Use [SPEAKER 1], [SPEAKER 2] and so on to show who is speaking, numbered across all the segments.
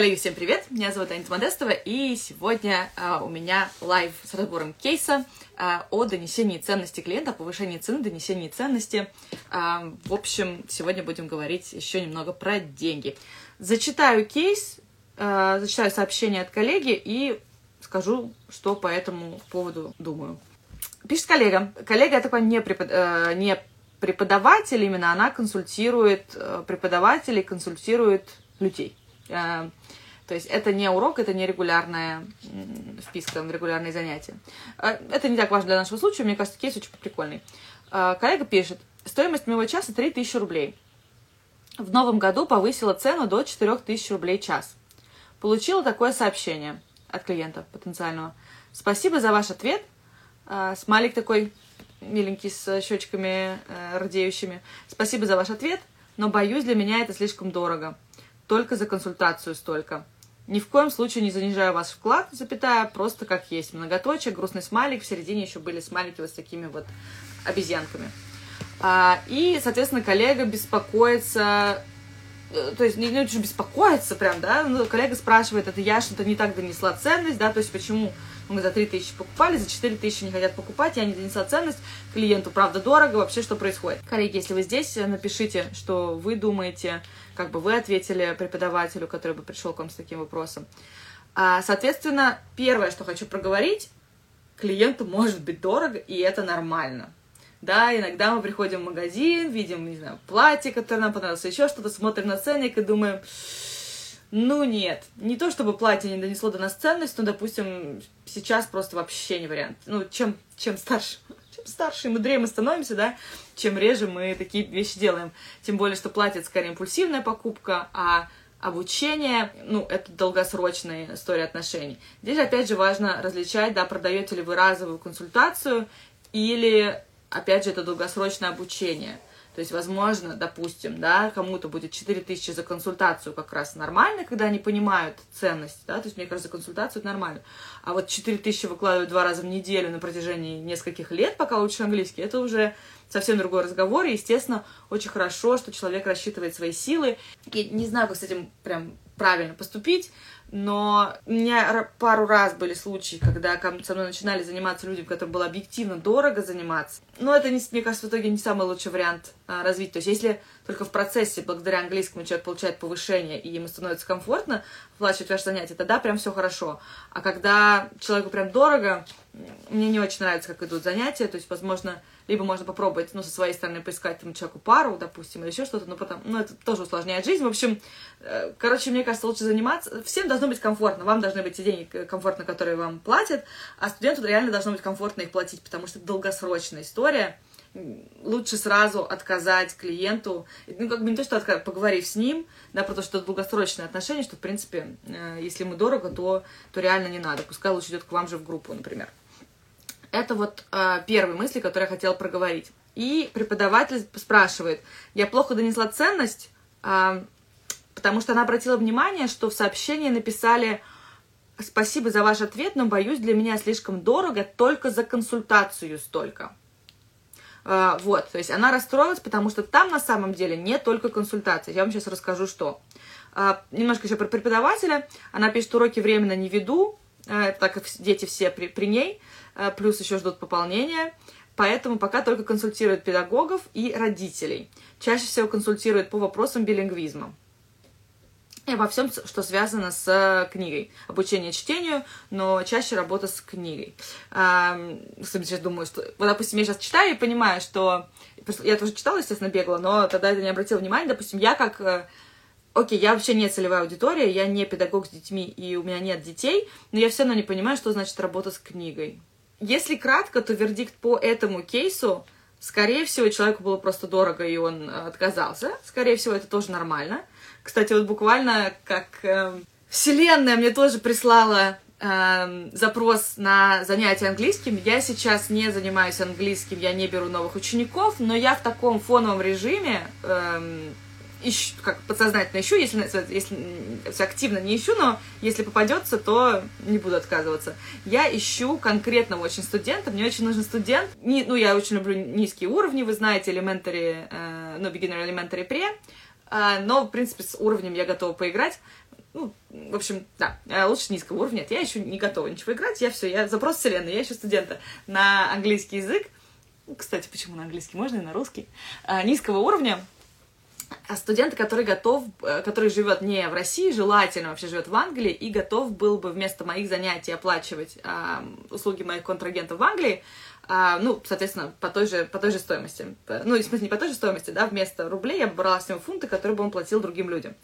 [SPEAKER 1] Коллеги, всем привет! Меня зовут Анита Модестова, и сегодня а, у меня лайв с разбором кейса а, о донесении ценности клиента, повышении цены, донесении ценности. А, в общем, сегодня будем говорить еще немного про деньги. Зачитаю кейс, а, зачитаю сообщение от коллеги и скажу, что по этому поводу думаю. Пишет коллега. Коллега, я такой не, препод... э, не преподаватель именно, она консультирует э, преподавателей, консультирует людей. То есть это не урок, это не регулярная вписка, регулярные занятия. Э, это не так важно для нашего случая, мне кажется, кейс очень прикольный. Коллега пишет, стоимость моего часа 3000 рублей. В новом году повысила цену до 4000 рублей час. Получила такое сообщение от клиента потенциального. Спасибо за ваш ответ. Смайлик такой миленький с щечками э, радеющими. Спасибо за ваш ответ, но боюсь, для меня это слишком дорого. Только за консультацию столько. Ни в коем случае не занижаю ваш вклад, запятая, просто как есть. Многоточие, грустный смайлик, в середине еще были смайлики вот с такими вот обезьянками. А, и, соответственно, коллега беспокоится, э, то есть не, не очень беспокоится прям, да, но коллега спрашивает, это я что-то не так донесла ценность, да, то есть почему мы за 3 тысячи покупали, за 4 тысячи не хотят покупать, я не донесла ценность, клиенту правда дорого, вообще что происходит. Коллеги, если вы здесь, напишите, что вы думаете, как бы вы ответили преподавателю, который бы пришел к вам с таким вопросом. А, соответственно, первое, что хочу проговорить, клиенту может быть дорого, и это нормально. Да, иногда мы приходим в магазин, видим, не знаю, платье, которое нам понравилось, еще что-то, смотрим на ценник и думаем, ну нет, не то чтобы платье не донесло до нас ценность, но, допустим, сейчас просто вообще не вариант. Ну, чем, чем старше, чем старше и мудрее мы становимся, да, чем реже мы такие вещи делаем. Тем более, что платье скорее импульсивная покупка, а обучение, ну, это долгосрочная история отношений. Здесь, опять же, важно различать, да, продаете ли вы разовую консультацию или, опять же, это долгосрочное обучение – то есть, возможно, допустим, да, кому-то будет 4 тысячи за консультацию как раз нормально, когда они понимают ценность, да, то есть, мне кажется, консультацию это нормально. А вот 4 тысячи выкладывать два раза в неделю на протяжении нескольких лет, пока учишь английский, это уже совсем другой разговор, и, естественно, очень хорошо, что человек рассчитывает свои силы. И не знаю, как с этим прям правильно поступить, но у меня пару раз были случаи, когда со мной начинали заниматься люди, которым было объективно дорого заниматься. Но это, не, мне кажется, в итоге не самый лучший вариант а, развить. То есть если только в процессе, благодаря английскому, человек получает повышение, и ему становится комфортно оплачивать ваше занятие, тогда прям все хорошо. А когда человеку прям дорого, мне не очень нравится, как идут занятия, то есть, возможно, либо можно попробовать, ну, со своей стороны поискать этому человеку пару, допустим, или еще что-то, но потом, ну, это тоже усложняет жизнь. В общем, э, короче, мне кажется, лучше заниматься. Всем должно быть комфортно. Вам должны быть те деньги э, комфортно, которые вам платят, а студенту реально должно быть комфортно их платить, потому что это долгосрочная история. Лучше сразу отказать клиенту, ну, как бы не то, что отказать, поговорив с ним, да, потому что это долгосрочные отношения, что, в принципе, э, если ему дорого, то, то реально не надо. Пускай лучше идет к вам же в группу, например. Это вот э, первые мысли, которые я хотела проговорить. И преподаватель спрашивает, я плохо донесла ценность, э, потому что она обратила внимание, что в сообщении написали «Спасибо за ваш ответ, но, боюсь, для меня слишком дорого, только за консультацию столько». Э, вот, то есть она расстроилась, потому что там на самом деле не только консультация. Я вам сейчас расскажу, что. Э, немножко еще про преподавателя. Она пишет, уроки временно не веду, э, так как дети все при, при ней. Плюс еще ждут пополнения. Поэтому пока только консультируют педагогов и родителей. Чаще всего консультируют по вопросам билингвизма. И обо всем, что связано с книгой. Обучение чтению, но чаще работа с книгой. Особенно сейчас думаю, что... Вот, допустим, я сейчас читаю и понимаю, что... Я тоже читала, естественно, бегала, но тогда это не обратила внимания. Допустим, я как э, окей, я вообще не целевая аудитория, я не педагог с детьми, и у меня нет детей, но я все равно не понимаю, что значит работа с книгой. Если кратко, то вердикт по этому кейсу, скорее всего, человеку было просто дорого, и он э, отказался. Скорее всего, это тоже нормально. Кстати, вот буквально как э, Вселенная мне тоже прислала э, запрос на занятие английским. Я сейчас не занимаюсь английским, я не беру новых учеников, но я в таком фоновом режиме э, ищу, как подсознательно ищу, если, если активно не ищу, но если попадется, то не буду отказываться. Я ищу конкретного очень студента, мне очень нужен студент. Не, ну, я очень люблю низкие уровни, вы знаете, elementary, э, ну, beginner, elementary, pre, но, в принципе, с уровнем я готова поиграть. ну, в общем, да, э, лучше низкого уровня. Нет, я еще не готова ничего играть, я все, я запрос вселенной, я еще студента на английский язык. Кстати, почему на английский? Можно и на русский. А, низкого уровня, а студент, который готов, э, который живет не в России, желательно вообще живет в Англии и готов был бы вместо моих занятий оплачивать э, услуги моих контрагентов в Англии, э, ну, соответственно, по той же, по той же стоимости. Ну, в смысле, не по той же стоимости, да, вместо рублей я бы брала с него фунты, которые бы он платил другим людям.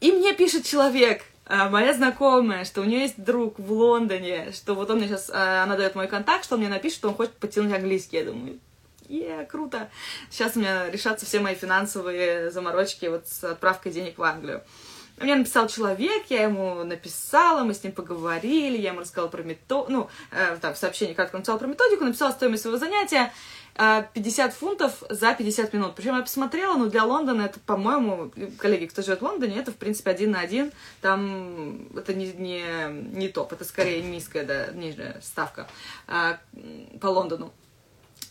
[SPEAKER 1] И мне пишет человек, а, моя знакомая, что у нее есть друг в Лондоне, что вот он мне сейчас, а, она дает мой контакт, что он мне напишет, что он хочет подтянуть английский. Я думаю, е, круто. Сейчас у меня решатся все мои финансовые заморочки вот с отправкой денег в Англию. Мне написал человек, я ему написала, мы с ним поговорили, я ему рассказала про методику, ну, э, там, в сообщении кратко написала про методику, написала стоимость своего занятия, 50 э, фунтов за 50 минут. Причем я посмотрела, ну, для Лондона это, по-моему, коллеги, кто живет в Лондоне, это, в принципе, один на один. Там это не, не, не топ, это скорее низкая, да, нижняя ставка а, по Лондону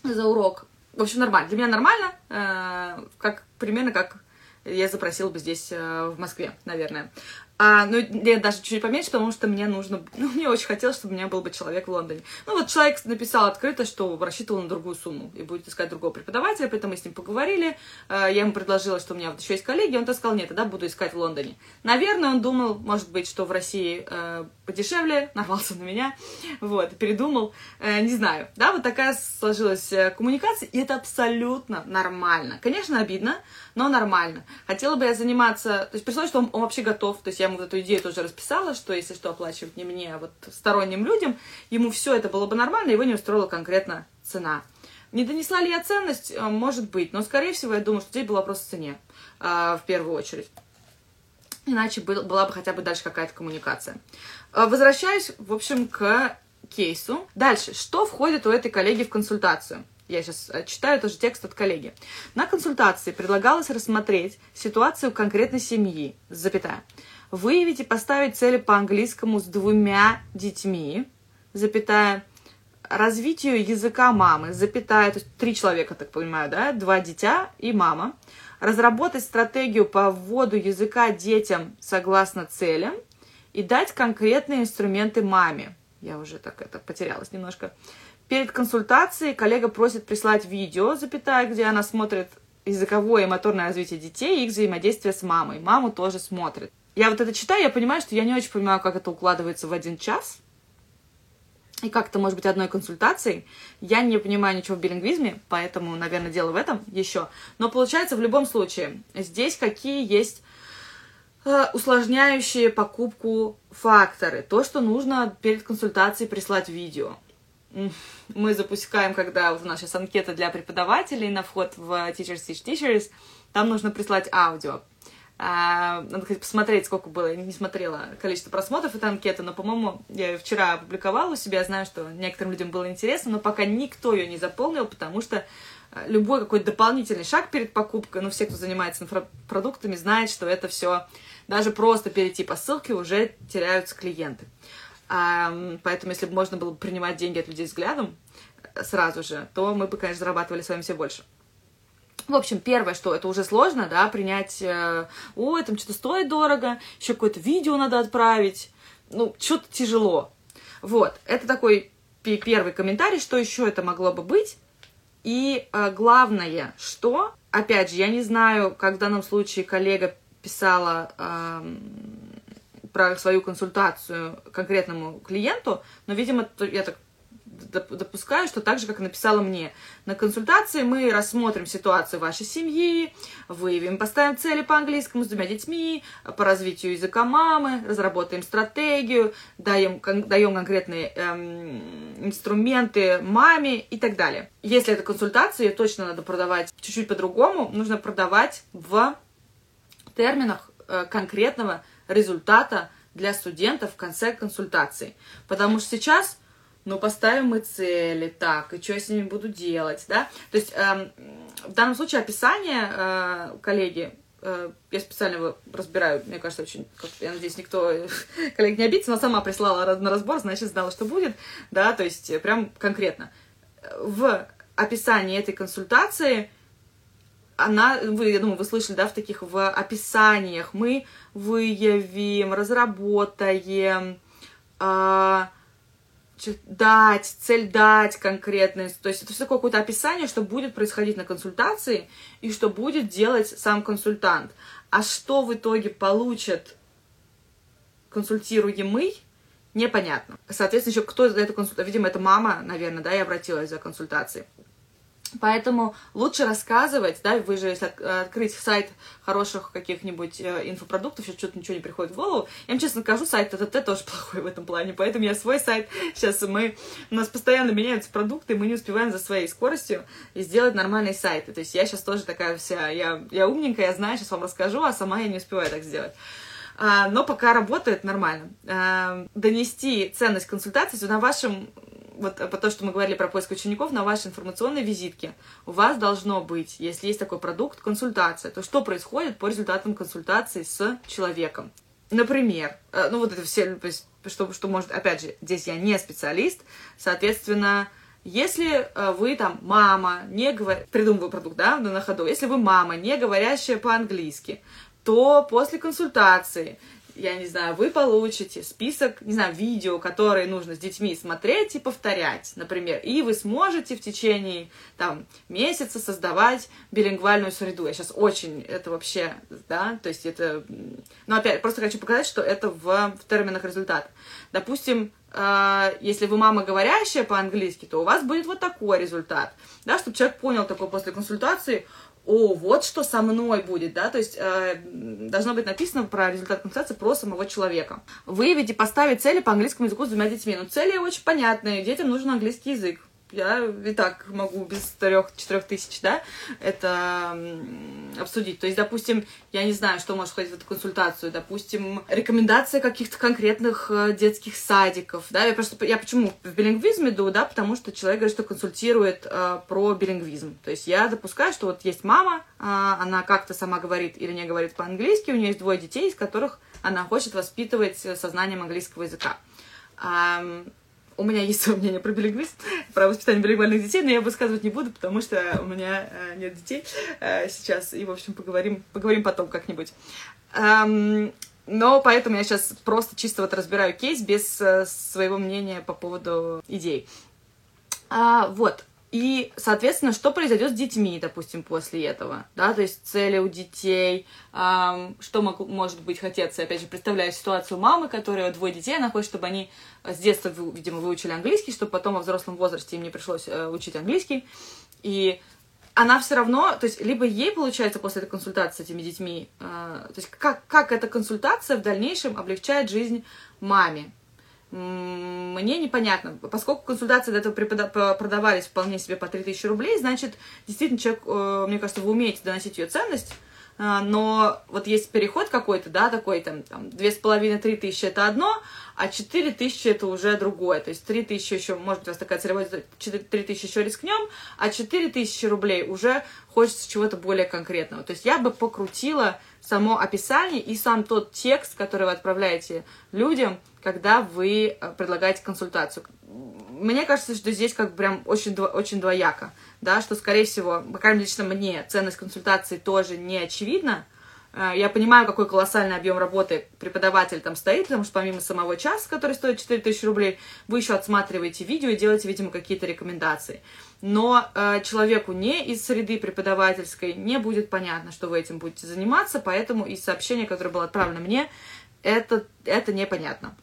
[SPEAKER 1] за урок. В общем, нормально. Для меня нормально, э, как, примерно как я запросила бы здесь, э, в Москве, наверное. А, ну, я даже чуть поменьше, потому что мне нужно... Ну, мне очень хотелось, чтобы у меня был бы человек в Лондоне. Ну, вот человек написал открыто, что рассчитывал на другую сумму и будет искать другого преподавателя, поэтому мы с ним поговорили. А, я ему предложила, что у меня вот еще есть коллеги, он то сказал, нет, тогда буду искать в Лондоне. Наверное, он думал, может быть, что в России э, подешевле, нарвался на меня, вот, передумал, э, не знаю. Да, вот такая сложилась э, коммуникация, и это абсолютно нормально. Конечно, обидно, но нормально. Хотела бы я заниматься, то есть пришлось, что он, он вообще готов, то есть я ему эту идею тоже расписала, что если что, оплачивать не мне, а вот сторонним людям, ему все это было бы нормально, его не устроила конкретно цена. Не донесла ли я ценность? Э, может быть, но, скорее всего, я думаю, что здесь был вопрос в цене, э, в первую очередь. Иначе была бы хотя бы дальше какая-то коммуникация. Э, возвращаюсь, в общем, к кейсу. Дальше, что входит у этой коллеги в консультацию? Я сейчас читаю тоже текст от коллеги. На консультации предлагалось рассмотреть ситуацию конкретной семьи, запятая, Выявить и поставить цели по английскому с двумя детьми, запятая, развитию языка мамы, запятая, то есть три человека, так понимаю, да, два дитя и мама, разработать стратегию по вводу языка детям согласно целям и дать конкретные инструменты маме. Я уже так это потерялась немножко. Перед консультацией коллега просит прислать видео, запятая, где она смотрит языковое и моторное развитие детей и их взаимодействие с мамой. Маму тоже смотрит я вот это читаю, я понимаю, что я не очень понимаю, как это укладывается в один час. И как это может быть одной консультацией. Я не понимаю ничего в билингвизме, поэтому, наверное, дело в этом еще. Но получается, в любом случае, здесь какие есть э, усложняющие покупку факторы. То, что нужно перед консультацией прислать видео. Мы запускаем, когда вот у нас сейчас анкета для преподавателей на вход в Teachers Teach Teachers, там нужно прислать аудио. А, надо, кстати, посмотреть, сколько было. Я не смотрела количество просмотров этой анкеты, но, по-моему, я вчера опубликовала у себя. Знаю, что некоторым людям было интересно, но пока никто ее не заполнил, потому что а, любой какой-то дополнительный шаг перед покупкой, ну, все, кто занимается инфопродуктами, знают, что это все, даже просто перейти по ссылке уже теряются клиенты. А, поэтому, если бы можно было бы принимать деньги от людей взглядом э, сразу же, то мы бы, конечно, зарабатывали с вами все больше. В общем, первое, что это уже сложно, да, принять, э, ой, там что-то стоит дорого, еще какое-то видео надо отправить, ну, что-то тяжело. Вот, это такой первый комментарий, что еще это могло бы быть. И э, главное, что, опять же, я не знаю, как в данном случае коллега писала э, про свою консультацию конкретному клиенту, но, видимо, я так допускаю, что так же, как написала мне. На консультации мы рассмотрим ситуацию вашей семьи, выявим, поставим цели по английскому с двумя детьми, по развитию языка мамы, разработаем стратегию, даем, даем конкретные эм, инструменты маме и так далее. Если это консультация, ее точно надо продавать чуть-чуть по-другому. Нужно продавать в терминах э, конкретного результата для студентов в конце консультации. Потому что сейчас ну, поставим мы цели, так, и что я с ними буду делать, да? То есть э, в данном случае описание, э, коллеги, э, я специально его разбираю, мне кажется, очень, как, я надеюсь, никто, коллег не обидится, но сама прислала на разбор, значит, знала, что будет, да, то есть прям конкретно. В описании этой консультации она, вы, я думаю, вы слышали, да, в таких в описаниях, мы выявим, разработаем, э, дать, цель дать конкретную. То есть это все какое-то описание, что будет происходить на консультации и что будет делать сам консультант. А что в итоге получит консультируемый, непонятно. Соответственно, еще кто за эту консультацию, видимо, это мама, наверное, да, я обратилась за консультацией. Поэтому лучше рассказывать, да, вы же, если открыть сайт хороших каких-нибудь э, инфопродуктов, сейчас что-то ничего не приходит в голову, я вам честно скажу, сайт ТТТ тоже плохой в этом плане, поэтому я свой сайт, сейчас мы, у нас постоянно меняются продукты, мы не успеваем за своей скоростью сделать нормальный сайт. То есть я сейчас тоже такая вся, я, я умненькая, я знаю, сейчас вам расскажу, а сама я не успеваю так сделать. А, но пока работает нормально. А, донести ценность консультации на вашем вот по то, что мы говорили про поиск учеников, на вашей информационной визитке у вас должно быть, если есть такой продукт, консультация. То что происходит по результатам консультации с человеком. Например, э, ну вот это все, что, что может, опять же, здесь я не специалист, соответственно, если э, вы там мама, не говор... придумываю продукт, да, на ходу, если вы мама, не говорящая по-английски, то после консультации я не знаю, вы получите список, не знаю, видео, которые нужно с детьми смотреть и повторять, например, и вы сможете в течение, там, месяца создавать билингвальную среду. Я сейчас очень, это вообще, да, то есть это, ну, опять, просто хочу показать, что это в, в терминах результата. Допустим, э, если вы мама говорящая по-английски, то у вас будет вот такой результат, да, чтобы человек понял такой после консультации, о, вот что со мной будет, да, то есть э, должно быть написано про результат консультации про самого человека. Выявить и поставить цели по английскому языку с двумя детьми. Ну, цели очень понятные, детям нужен английский язык я и так могу без трех-четырех тысяч, да, это обсудить. То есть, допустим, я не знаю, что может входить в эту консультацию, допустим, рекомендация каких-то конкретных э, детских садиков, да, я просто, я почему в билингвизм иду, да, потому что человек говорит, что консультирует э, про билингвизм. То есть я допускаю, что вот есть мама, э, она как-то сама говорит или не говорит по-английски, у нее есть двое детей, из которых она хочет воспитывать сознанием английского языка у меня есть свое мнение про билингвизм, про воспитание билингвальных детей, но я высказывать не буду, потому что у меня э, нет детей э, сейчас, и, в общем, поговорим, поговорим потом как-нибудь. Эм, но поэтому я сейчас просто чисто вот разбираю кейс без э, своего мнения по поводу идей. А, вот, и, соответственно, что произойдет с детьми, допустим, после этого, да, то есть цели у детей, эм, что могу, может быть хотеться, опять же, представляю ситуацию мамы, которая двое детей, она хочет, чтобы они с детства, видимо, выучили английский, чтобы потом во взрослом возрасте им не пришлось э, учить английский, и она все равно, то есть, либо ей, получается, после этой консультации с этими детьми, э, то есть, как, как эта консультация в дальнейшем облегчает жизнь маме, мне непонятно. Поскольку консультации до этого продавались вполне себе по 3000 рублей, значит, действительно, человек, э, мне кажется, вы умеете доносить ее ценность, э, но вот есть переход какой-то, да, такой там, там две с половиной, три тысячи это одно, а четыре тысячи это уже другое. То есть три тысячи еще, может быть, у вас такая целевая, три тысячи еще рискнем, а четыре тысячи рублей уже хочется чего-то более конкретного. То есть я бы покрутила само описание и сам тот текст, который вы отправляете людям, когда вы э, предлагаете консультацию. Мне кажется, что здесь как прям очень, очень двояко, да, что, скорее всего, по крайней мере, лично мне ценность консультации тоже не очевидна, э, я понимаю, какой колоссальный объем работы преподаватель там стоит, потому что помимо самого часа, который стоит 4000 рублей, вы еще отсматриваете видео и делаете, видимо, какие-то рекомендации но э, человеку не из среды преподавательской не будет понятно, что вы этим будете заниматься, поэтому из сообщения, которое было отправлено мне, это, это непонятно.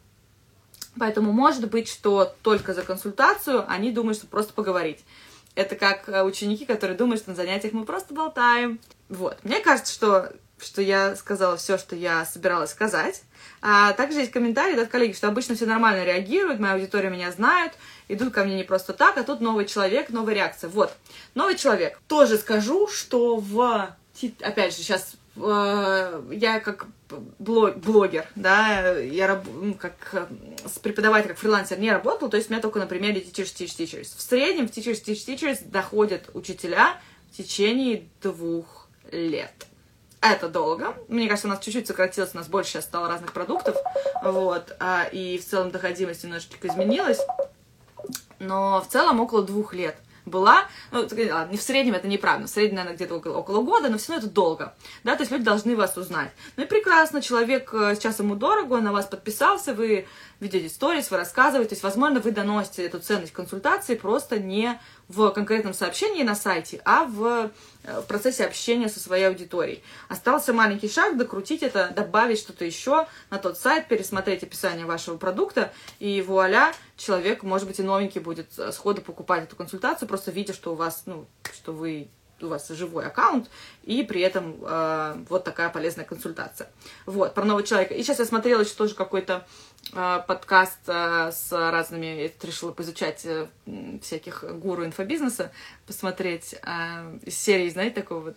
[SPEAKER 1] Поэтому может быть, что только за консультацию они думают, что просто поговорить. Это как э, ученики, которые думают, что на занятиях мы просто болтаем. Вот. Мне кажется, что, что я сказала все, что я собиралась сказать. А также есть комментарии от коллеги, что обычно все нормально реагируют, моя аудитория меня знает, идут ко мне не просто так, а тут новый человек, новая реакция. Вот, новый человек. Тоже скажу, что в... Опять же, сейчас я как блогер, да, я ну, как с преподавателем, как фрилансер не работал, то есть у меня только на примере Teachers Teach Teachers. В среднем в Teachers Teach Teachers доходят учителя в течение двух лет это долго. Мне кажется, у нас чуть-чуть сократилось, у нас больше сейчас стало разных продуктов, вот, а, и в целом доходимость немножечко изменилась, но в целом около двух лет. Была, ну, не в среднем это неправильно, в среднем, наверное, где-то около, около года, но все равно это долго, да, то есть люди должны вас узнать. Ну и прекрасно, человек, э, сейчас ему дорого, он на вас подписался, вы ведете сторис, вы рассказываете, то есть, возможно, вы доносите эту ценность консультации просто не в конкретном сообщении на сайте, а в, э, в процессе общения со своей аудиторией. Остался маленький шаг, докрутить это, добавить что-то еще на тот сайт, пересмотреть описание вашего продукта, и вуаля, человек, может быть, и новенький будет э, сходу покупать эту консультацию, просто видя, что у вас, ну, что вы у вас живой аккаунт, и при этом э, вот такая полезная консультация. Вот, про нового человека. И сейчас я смотрела еще тоже какой-то подкаст э, с разными, я решила поизучать э, всяких гуру инфобизнеса, посмотреть э, из серии, знаете, такого вот...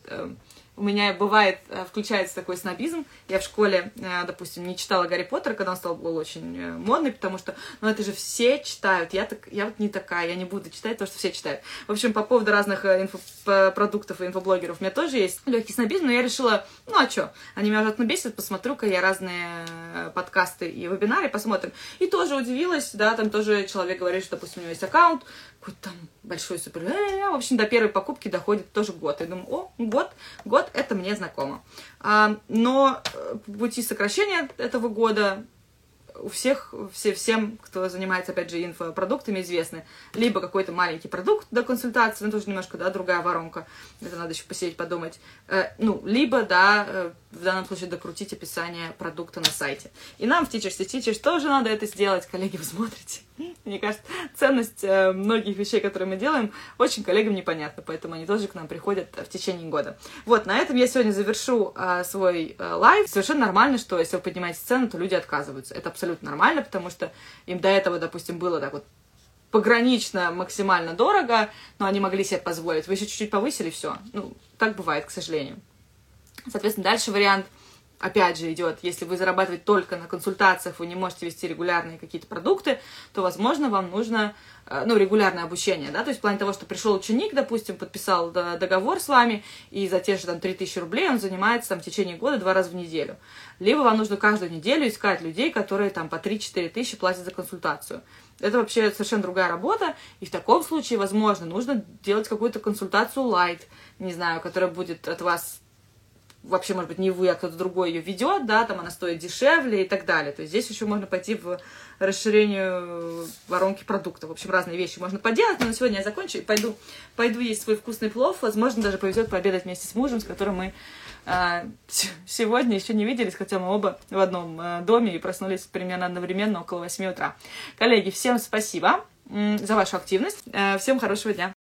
[SPEAKER 1] У меня бывает, э, включается такой снобизм. Я в школе, э, допустим, не читала Гарри Поттера, когда он стал был очень э, модный, потому что, ну, это же все читают. Я, так, я вот не такая, я не буду читать то, что все читают. В общем, по поводу разных инфопродуктов и инфоблогеров у меня тоже есть легкий снобизм, но я решила, ну, а что, они меня уже бесят, посмотрю-ка я разные подкасты и вебинары, посмотрим. И тоже удивилась, да, там тоже человек говорит, что, допустим, у него есть аккаунт, какой-то там большой супер. В общем, до первой покупки доходит тоже год. Я думаю, о, год, год, это мне знакомо. А, но э, пути сокращения этого года у всех, все, всем, кто занимается, опять же, инфопродуктами, известны. Либо какой-то маленький продукт до консультации, ну, тоже немножко, да, другая воронка, это надо еще посидеть, подумать. Э, ну, либо, да, э, в данном случае докрутить описание продукта на сайте. И нам в Teachers и Teachers тоже надо это сделать, коллеги, вы смотрите. Мне кажется, ценность э, многих вещей, которые мы делаем, очень коллегам непонятна, поэтому они тоже к нам приходят в течение года. Вот, на этом я сегодня завершу э, свой э, лайв. Совершенно нормально, что если вы поднимаете цену, то люди отказываются. Это абсолютно нормально, потому что им до этого, допустим, было так вот погранично максимально дорого, но они могли себе позволить. Вы еще чуть-чуть повысили, все. Ну, так бывает, к сожалению. Соответственно, дальше вариант – опять же, идет, если вы зарабатываете только на консультациях, вы не можете вести регулярные какие-то продукты, то, возможно, вам нужно, э, ну, регулярное обучение, да, то есть в плане того, что пришел ученик, допустим, подписал договор с вами, и за те же там 3000 рублей он занимается там в течение года два раза в неделю. Либо вам нужно каждую неделю искать людей, которые там по 3-4 тысячи платят за консультацию. Это вообще совершенно другая работа, и в таком случае, возможно, нужно делать какую-то консультацию light, не знаю, которая будет от вас вообще, может быть, не вы, а кто-то другой ее ведет, да, там она стоит дешевле и так далее. То есть здесь еще можно пойти в расширение воронки продукта. В общем, разные вещи можно поделать, но на сегодня я закончу и пойду, пойду есть свой вкусный плов. Возможно, даже повезет пообедать вместе с мужем, с которым мы а, сегодня еще не виделись, хотя мы оба в одном а, доме и проснулись примерно одновременно около 8 утра. Коллеги, всем спасибо за вашу активность. А, всем хорошего дня.